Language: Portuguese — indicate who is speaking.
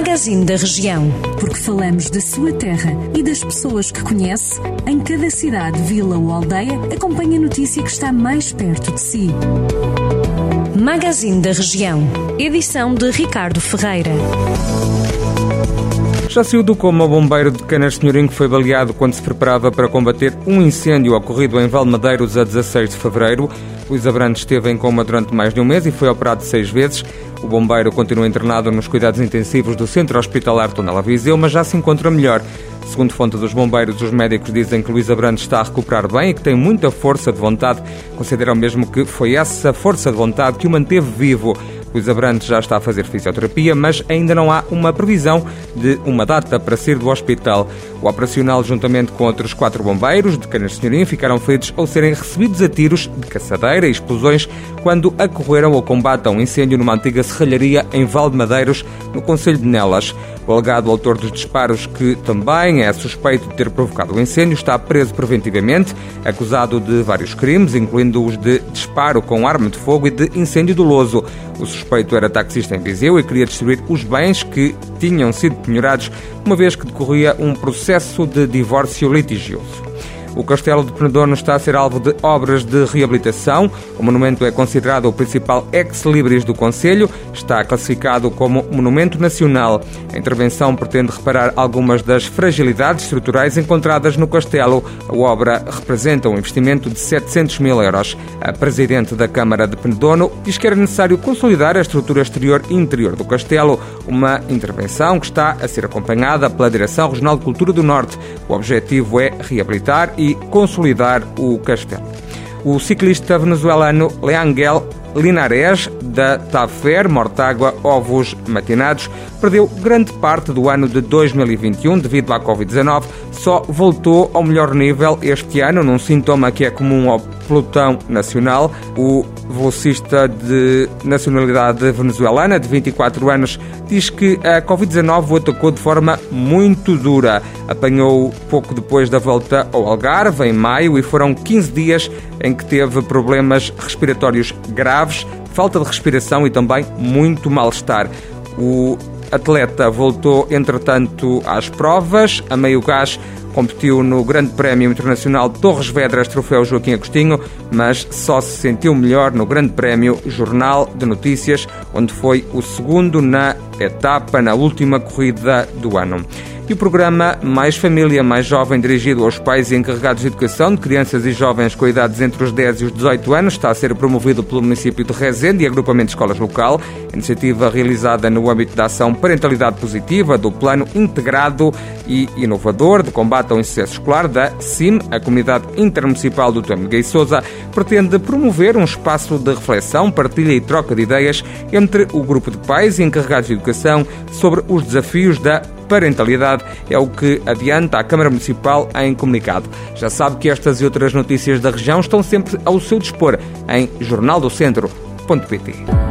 Speaker 1: Magazine da Região.
Speaker 2: Porque falamos da sua terra e das pessoas que conhece, em cada cidade, vila ou aldeia, acompanhe a notícia que está mais perto de si.
Speaker 1: Magazine da Região. Edição de Ricardo Ferreira.
Speaker 3: Já saiu do coma o bombeiro de Canas Senhorim que foi baleado quando se preparava para combater um incêndio ocorrido em Valmadeiros a 16 de fevereiro. Luís Abrantes esteve em coma durante mais de um mês e foi operado seis vezes. O bombeiro continua internado nos cuidados intensivos do Centro Hospitalar Tonela Viseu, mas já se encontra melhor. Segundo fonte dos bombeiros, os médicos dizem que Luís Abrantes está a recuperar bem e que tem muita força de vontade. Consideram mesmo que foi essa força de vontade que o manteve vivo. Luís Abrantes já está a fazer fisioterapia, mas ainda não há uma previsão de uma data para sair do hospital. O operacional, juntamente com outros quatro bombeiros de Canas Senhorim, ficaram feridos ao serem recebidos a tiros de caçadeira e explosões quando acorreram ao combate a um incêndio numa antiga serralharia em Valdemadeiros, no Conselho de Nelas. O alegado autor dos disparos, que também é suspeito de ter provocado o incêndio, está preso preventivamente, acusado de vários crimes, incluindo os de disparo com arma de fogo e de incêndio doloso. O suspeito era taxista em Viseu e queria destruir os bens que tinham sido penhorados, uma vez que decorria um processo de divórcio litigioso. O Castelo de Penedono está a ser alvo de obras de reabilitação. O monumento é considerado o principal ex-libris do Conselho. Está classificado como Monumento Nacional. A intervenção pretende reparar algumas das fragilidades estruturais encontradas no castelo. A obra representa um investimento de 700 mil euros. A presidente da Câmara de Penedono diz que era necessário consolidar a estrutura exterior e interior do castelo, uma intervenção que está a ser acompanhada pela Direção Regional de Cultura do Norte. O objetivo é reabilitar e consolidar o castelo. O ciclista venezuelano Leangel Linares, da Tafer, Mortágua, Ovos Matinados, perdeu grande parte do ano de 2021 devido à Covid-19. Só voltou ao melhor nível este ano, num sintoma que é comum ao pelotão nacional. O velocista de nacionalidade venezuelana, de 24 anos, diz que a Covid-19 o atacou de forma muito dura. Apanhou pouco depois da volta ao Algarve, em maio, e foram 15 dias em que teve problemas respiratórios graves, falta de respiração e também muito mal-estar. O atleta voltou, entretanto, às provas, a meio gás competiu no Grande Prémio Internacional Torres Vedras Troféu Joaquim Agostinho, mas só se sentiu melhor no Grande Prémio Jornal de Notícias, onde foi o segundo na etapa na última corrida do ano. E o programa Mais Família Mais Jovem, dirigido aos pais e encarregados de educação de crianças e jovens com idades entre os 10 e os 18 anos, está a ser promovido pelo município de Rezende e agrupamento de escolas local. Iniciativa realizada no âmbito da ação Parentalidade Positiva do Plano Integrado e Inovador de Combate ao Insucesso Escolar da CIM, a Comunidade Intermunicipal do Tâmega e Souza, pretende promover um espaço de reflexão, partilha e troca de ideias entre o grupo de pais e encarregados de educação sobre os desafios da parentalidade, é o que adianta a Câmara Municipal em comunicado. Já sabe que estas e outras notícias da região estão sempre ao seu dispor em jornaldocentro.pt.